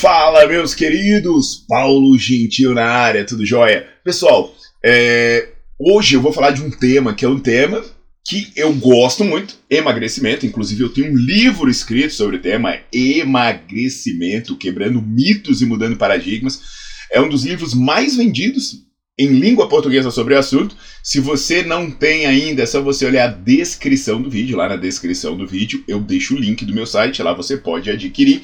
Fala, meus queridos! Paulo Gentil na área, tudo jóia? Pessoal, é, hoje eu vou falar de um tema que é um tema que eu gosto muito, emagrecimento. Inclusive, eu tenho um livro escrito sobre o tema emagrecimento, quebrando mitos e mudando paradigmas. É um dos livros mais vendidos em língua portuguesa sobre o assunto. Se você não tem ainda, é só você olhar a descrição do vídeo. Lá na descrição do vídeo eu deixo o link do meu site, lá você pode adquirir.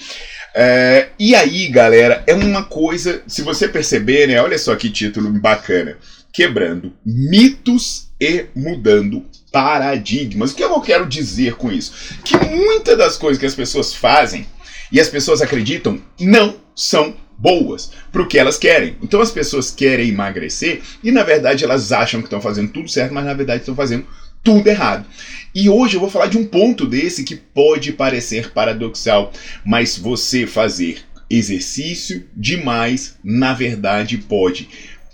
É, e aí, galera, é uma coisa, se você perceber, né? Olha só que título bacana. Quebrando mitos e mudando paradigmas. O que eu quero dizer com isso? Que muitas das coisas que as pessoas fazem e as pessoas acreditam não são boas para o que elas querem. Então as pessoas querem emagrecer e na verdade elas acham que estão fazendo tudo certo, mas na verdade estão fazendo tudo errado. E hoje eu vou falar de um ponto desse que pode parecer paradoxal, mas você fazer exercício demais, na verdade, pode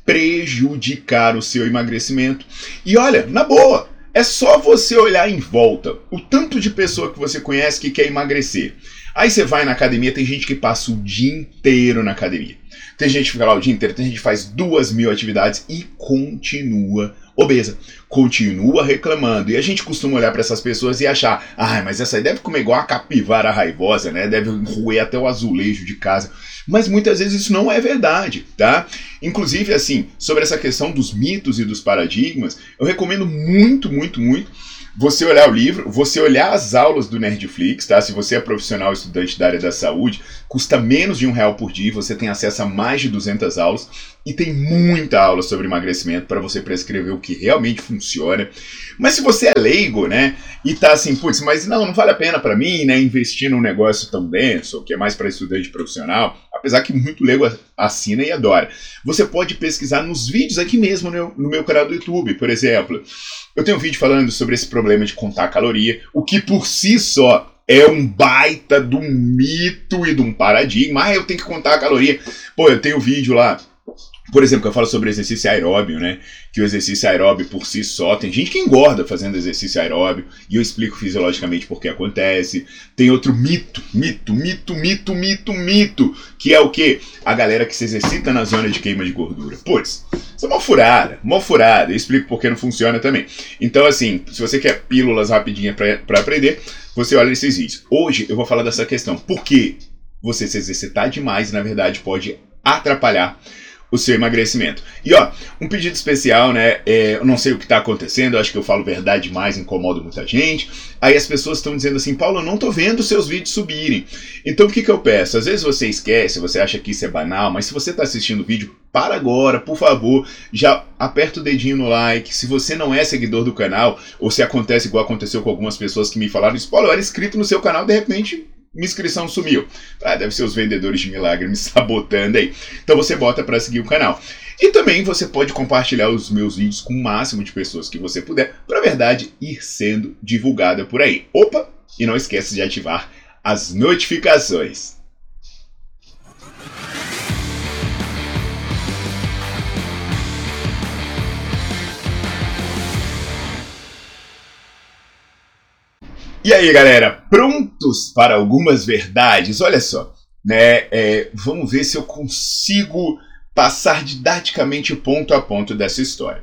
prejudicar o seu emagrecimento. E olha, na boa, é só você olhar em volta o tanto de pessoa que você conhece que quer emagrecer. Aí você vai na academia, tem gente que passa o dia inteiro na academia. Tem gente que fica lá o dia inteiro, tem gente que faz duas mil atividades e continua obesa. Continua reclamando. E a gente costuma olhar para essas pessoas e achar, ah, mas essa aí deve comer igual a capivara raivosa, né? Deve roer até o azulejo de casa. Mas muitas vezes isso não é verdade, tá? Inclusive, assim, sobre essa questão dos mitos e dos paradigmas, eu recomendo muito, muito, muito você olhar o livro, você olhar as aulas do Nerdflix, tá? Se você é profissional estudante da área da saúde, custa menos de um real por dia, você tem acesso a mais de 200 aulas e tem muita aula sobre emagrecimento para você prescrever o que realmente funciona. Mas se você é leigo, né, e tá assim, putz, mas não, não vale a pena para mim, né, investir num negócio tão denso, que é mais para estudante profissional, apesar que muito leigo assina e adora. Você pode pesquisar nos vídeos aqui mesmo no, no meu canal do YouTube, por exemplo. Eu tenho um vídeo falando sobre esse problema de contar caloria, o que por si só é um baita de um mito e de um paradigma. Ah, eu tenho que contar a caloria. Pô, eu tenho vídeo lá por exemplo, que eu falo sobre exercício aeróbio, né? Que o exercício aeróbio por si só, tem gente que engorda fazendo exercício aeróbio, e eu explico fisiologicamente por que acontece. Tem outro mito, mito, mito, mito, mito, mito, que é o que? A galera que se exercita na zona de queima de gordura. Putz, isso é uma furada, uma furada. Eu explico por que não funciona também. Então, assim, se você quer pílulas rapidinhas para aprender, você olha esses vídeos. Hoje eu vou falar dessa questão. Por que você se exercitar demais, na verdade, pode atrapalhar o seu emagrecimento. E ó, um pedido especial, né? É, eu não sei o que está acontecendo, acho que eu falo verdade demais, incomodo muita gente. Aí as pessoas estão dizendo assim, Paulo, eu não tô vendo seus vídeos subirem. Então o que, que eu peço? Às vezes você esquece, você acha que isso é banal, mas se você está assistindo o vídeo, para agora, por favor, já aperta o dedinho no like. Se você não é seguidor do canal, ou se acontece igual aconteceu com algumas pessoas que me falaram, isso, Paulo, eu era inscrito no seu canal, de repente minha inscrição sumiu. Ah, deve ser os vendedores de milagre me sabotando aí. Então você bota para seguir o canal. E também você pode compartilhar os meus vídeos com o máximo de pessoas que você puder, para verdade ir sendo divulgada por aí. Opa! E não esqueça de ativar as notificações. E aí, galera, prontos para algumas verdades? Olha só, né? É, vamos ver se eu consigo passar didaticamente ponto a ponto dessa história.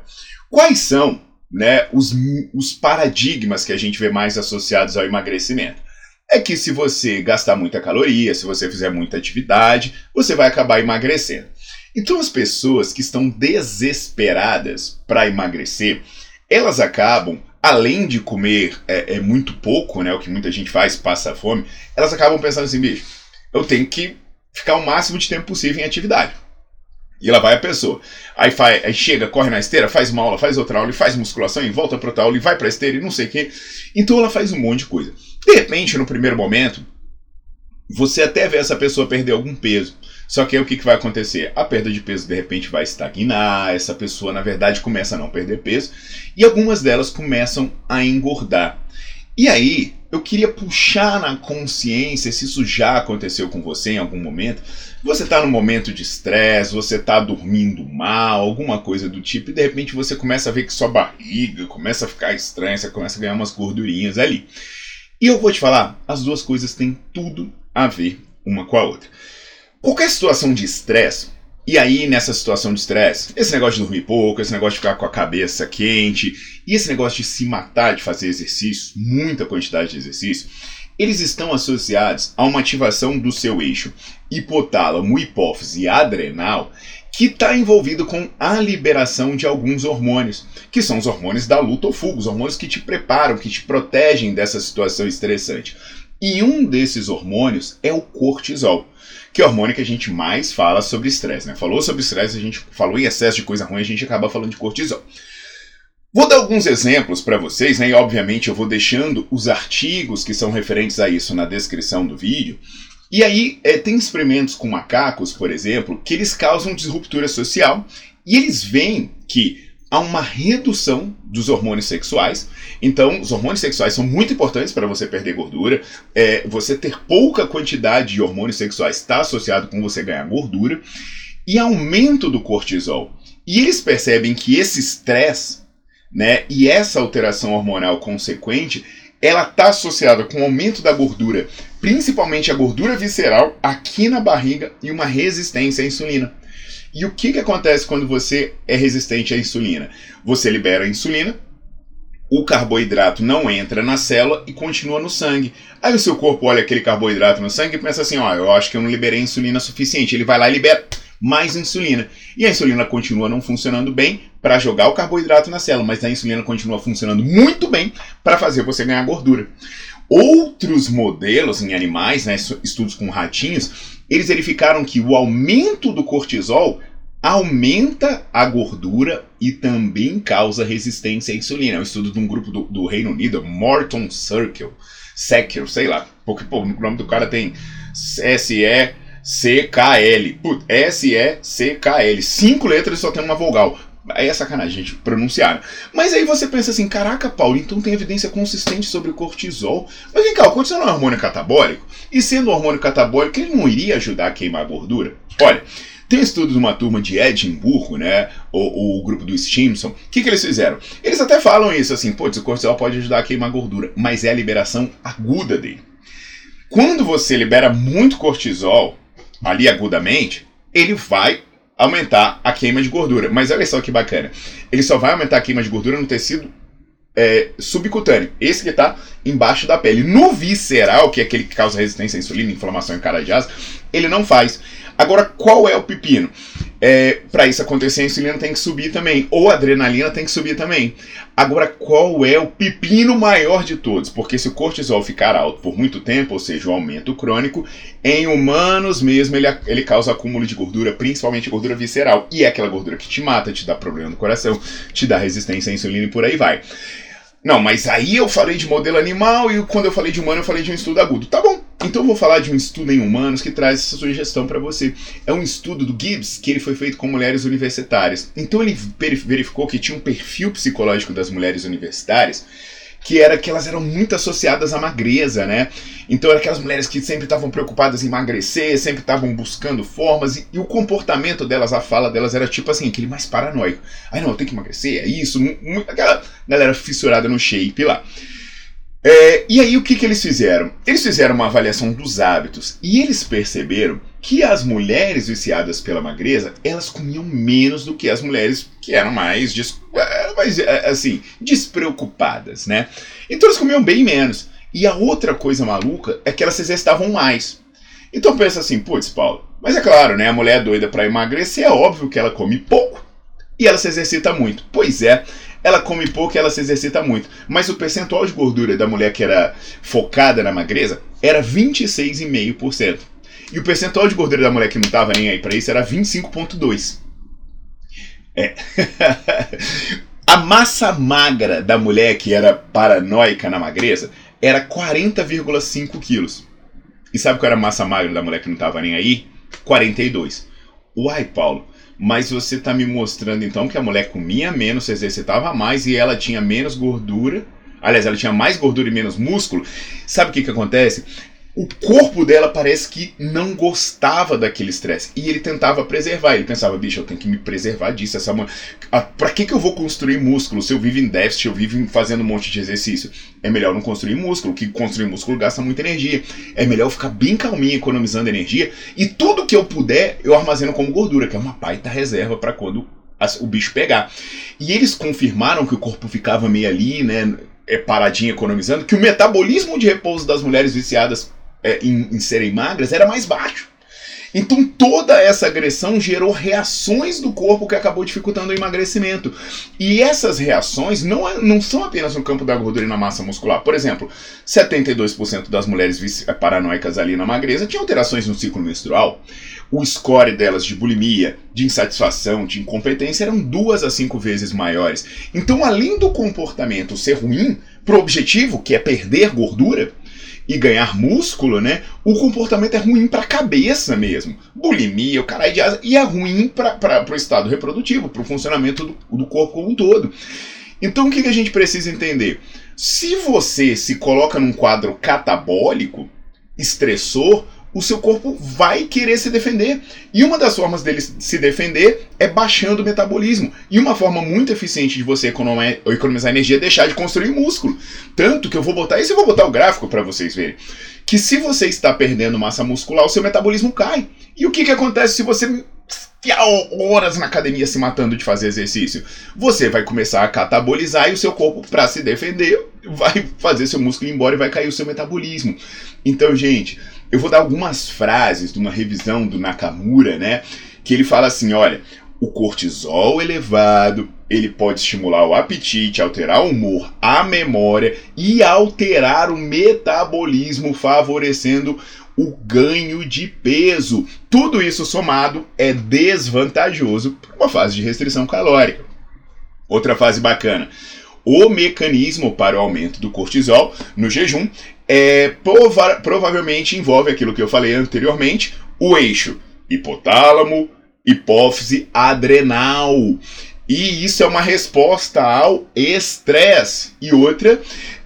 Quais são né, os, os paradigmas que a gente vê mais associados ao emagrecimento? É que se você gastar muita caloria, se você fizer muita atividade, você vai acabar emagrecendo. Então as pessoas que estão desesperadas para emagrecer, elas acabam, além de comer é, é, muito pouco, né? O que muita gente faz, passa fome, elas acabam pensando assim, bicho, eu tenho que ficar o máximo de tempo possível em atividade. E lá vai a pessoa. Aí, faz, aí chega, corre na esteira, faz uma aula, faz outra aula, e faz musculação, e volta para outra aula, e vai para esteira, e não sei o quê. Então ela faz um monte de coisa. De repente, no primeiro momento, você até vê essa pessoa perder algum peso. Só que aí o que, que vai acontecer? A perda de peso de repente vai estagnar, essa pessoa na verdade começa a não perder peso, e algumas delas começam a engordar. E aí, eu queria puxar na consciência se isso já aconteceu com você em algum momento. Você está num momento de estresse, você está dormindo mal, alguma coisa do tipo, e de repente você começa a ver que sua barriga começa a ficar estranha, você começa a ganhar umas gordurinhas ali. E eu vou te falar, as duas coisas têm tudo a ver uma com a outra. Qualquer situação de estresse, e aí, nessa situação de estresse, esse negócio de dormir pouco, esse negócio de ficar com a cabeça quente, e esse negócio de se matar de fazer exercício, muita quantidade de exercício, eles estão associados a uma ativação do seu eixo hipotálamo, hipófise adrenal, que está envolvido com a liberação de alguns hormônios, que são os hormônios da luta ou fuga, os hormônios que te preparam, que te protegem dessa situação estressante. E um desses hormônios é o cortisol que é o hormônio que a gente mais fala sobre estresse. Né? Falou sobre estresse, a gente falou em excesso de coisa ruim, a gente acaba falando de cortisol. Vou dar alguns exemplos para vocês, né? E obviamente eu vou deixando os artigos que são referentes a isso na descrição do vídeo. E aí é, tem experimentos com macacos, por exemplo, que eles causam disruptura social e eles veem que há uma redução dos hormônios sexuais. Então, os hormônios sexuais são muito importantes para você perder gordura. É, você ter pouca quantidade de hormônios sexuais está associado com você ganhar gordura. E aumento do cortisol. E eles percebem que esse estresse né, e essa alteração hormonal consequente ela está associada com o aumento da gordura, principalmente a gordura visceral aqui na barriga e uma resistência à insulina. E o que, que acontece quando você é resistente à insulina? Você libera a insulina, o carboidrato não entra na célula e continua no sangue. Aí o seu corpo olha aquele carboidrato no sangue e pensa assim: ó, eu acho que eu não liberei insulina suficiente. Ele vai lá e libera mais insulina. E a insulina continua não funcionando bem para jogar o carboidrato na célula, mas a insulina continua funcionando muito bem para fazer você ganhar gordura. Outros modelos em animais, né, estudos com ratinhos, eles verificaram que o aumento do cortisol aumenta a gordura e também causa resistência à insulina. É um estudo de um grupo do, do Reino Unido, Morton Circle, Secker, sei lá, porque pô, o nome do cara tem S-E-C-K-L. S-E-C-K-L. Cinco letras e só tem uma vogal. Aí é sacanagem, gente, pronunciar. Mas aí você pensa assim, caraca, Paulo, então tem evidência consistente sobre o cortisol. Mas vem cá, o cortisol é um hormônio catabólico? E sendo um hormônio catabólico, ele não iria ajudar a queimar a gordura? Olha, tem um estudo de uma turma de Edimburgo, né? O, o grupo do Stimson. O que, que eles fizeram? Eles até falam isso assim, pô, o cortisol pode ajudar a queimar a gordura, mas é a liberação aguda dele. Quando você libera muito cortisol, ali agudamente, ele vai aumentar a queima de gordura. Mas olha só que bacana. Ele só vai aumentar a queima de gordura no tecido é, subcutâneo. Esse que está embaixo da pele. No visceral, que é aquele que causa resistência à insulina, inflamação em cara de asa, ele não faz. Agora, qual é o pepino? É, para isso acontecer, a insulina tem que subir também, ou a adrenalina tem que subir também. Agora, qual é o pepino maior de todos? Porque se o cortisol ficar alto por muito tempo, ou seja, o aumento crônico, em humanos mesmo ele, ele causa acúmulo de gordura, principalmente gordura visceral, e é aquela gordura que te mata, te dá problema no coração, te dá resistência à insulina e por aí vai. Não, mas aí eu falei de modelo animal e quando eu falei de humano eu falei de um estudo agudo. Tá bom, então eu vou falar de um estudo em humanos que traz essa sugestão para você. É um estudo do Gibbs que ele foi feito com mulheres universitárias. Então ele verificou que tinha um perfil psicológico das mulheres universitárias que era que elas eram muito associadas à magreza, né? Então eram aquelas mulheres que sempre estavam preocupadas em emagrecer, sempre estavam buscando formas, e, e, o comportamento delas, a fala delas era tipo assim, aquele mais paranoico. Ai não, eu tenho que emagrecer, é isso, aquela galera fissurada no shape lá. É, e aí o que, que eles fizeram? Eles fizeram uma avaliação dos hábitos e eles perceberam que as mulheres viciadas pela magreza elas comiam menos do que as mulheres que eram mais, des, é, mais é, assim despreocupadas, né? Então elas comiam bem menos. E a outra coisa maluca é que elas se exercitavam mais. Então pensa assim, putz, Paulo, Mas é claro, né? A mulher é doida para emagrecer, é óbvio que ela come pouco e ela se exercita muito. Pois é, ela come pouco e ela se exercita muito. Mas o percentual de gordura da mulher que era focada na magreza era 26,5%. E o percentual de gordura da mulher que não estava nem aí para isso era 25,2%. É. a massa magra da mulher que era paranoica na magreza era 40,5 quilos. E sabe qual era a massa magra da mulher que não estava nem aí? 42. Uai, Paulo, mas você está me mostrando então que a mulher comia menos, se exercitava mais e ela tinha menos gordura. Aliás, ela tinha mais gordura e menos músculo. Sabe o que, que acontece? O corpo dela parece que não gostava daquele estresse. E ele tentava preservar. Ele pensava, bicho, eu tenho que me preservar disso. Essa ah, pra que, que eu vou construir músculo se eu vivo em déficit, eu vivo fazendo um monte de exercício? É melhor não construir músculo, que construir músculo gasta muita energia. É melhor ficar bem calminho, economizando energia. E tudo que eu puder, eu armazeno como gordura, que é uma baita reserva para quando o bicho pegar. E eles confirmaram que o corpo ficava meio ali, né? É paradinho economizando, que o metabolismo de repouso das mulheres viciadas é, em, em serem magras era mais baixo. Então toda essa agressão gerou reações do corpo que acabou dificultando o emagrecimento. E essas reações não, é, não são apenas no campo da gordura e na massa muscular. Por exemplo, 72% das mulheres paranoicas ali na magreza tinham alterações no ciclo menstrual. O score delas de bulimia, de insatisfação, de incompetência eram duas a cinco vezes maiores. Então, além do comportamento ser ruim, pro objetivo, que é perder gordura, e ganhar músculo, né? O comportamento é ruim para a cabeça mesmo. Bulimia, o caralho de asa, e é ruim para o estado reprodutivo, para o funcionamento do, do, corpo como um todo. Então o que, que a gente precisa entender? Se você se coloca num quadro catabólico, estressor, o seu corpo vai querer se defender. E uma das formas dele se defender é baixando o metabolismo. E uma forma muito eficiente de você economizar energia é deixar de construir músculo. Tanto que eu vou botar isso, eu vou botar o gráfico para vocês verem. Que se você está perdendo massa muscular, o seu metabolismo cai. E o que, que acontece se você ficar horas na academia se matando de fazer exercício? Você vai começar a catabolizar e o seu corpo, para se defender, vai fazer seu músculo ir embora e vai cair o seu metabolismo. Então, gente, eu vou dar algumas frases de uma revisão do Nakamura, né? Que ele fala assim: olha, o cortisol elevado, ele pode estimular o apetite, alterar o humor, a memória e alterar o metabolismo, favorecendo o ganho de peso. Tudo isso somado é desvantajoso para uma fase de restrição calórica. Outra fase bacana. O mecanismo para o aumento do cortisol no jejum é, prova provavelmente envolve aquilo que eu falei anteriormente, o eixo hipotálamo, hipófise adrenal. E isso é uma resposta ao estresse. E outra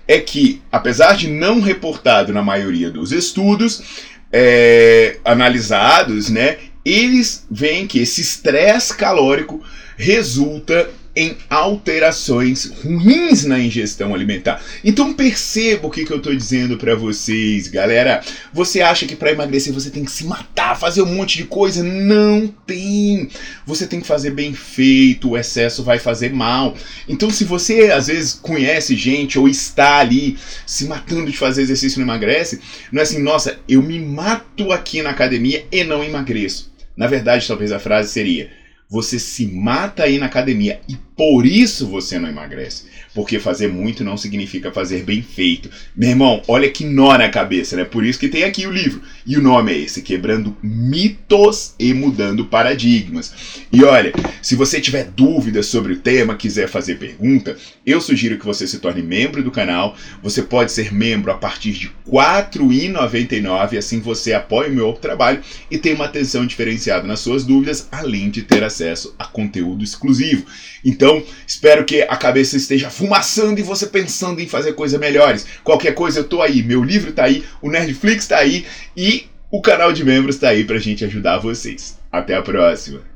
é que, apesar de não reportado na maioria dos estudos é, analisados, né, eles veem que esse estresse calórico resulta em alterações ruins na ingestão alimentar. Então perceba o que, que eu estou dizendo para vocês, galera. Você acha que para emagrecer você tem que se matar, fazer um monte de coisa? Não tem. Você tem que fazer bem feito, o excesso vai fazer mal. Então se você às vezes conhece gente ou está ali se matando de fazer exercício e não emagrece, não é assim, nossa, eu me mato aqui na academia e não emagreço. Na verdade, talvez a frase seria: você se mata aí na academia e por isso você não emagrece. Porque fazer muito não significa fazer bem feito. Meu irmão, olha que nó na cabeça, né? Por isso que tem aqui o livro. E o nome é esse: Quebrando Mitos e Mudando Paradigmas. E olha, se você tiver dúvidas sobre o tema, quiser fazer pergunta, eu sugiro que você se torne membro do canal. Você pode ser membro a partir de R$ 4,99. Assim você apoia o meu trabalho e tem uma atenção diferenciada nas suas dúvidas, além de ter acesso a conteúdo exclusivo. Então, espero que a cabeça esteja fumaçando e você pensando em fazer coisas melhores. Qualquer coisa eu tô aí, meu livro tá aí, o Nerdflix tá aí e o canal de membros tá aí pra gente ajudar vocês. Até a próxima.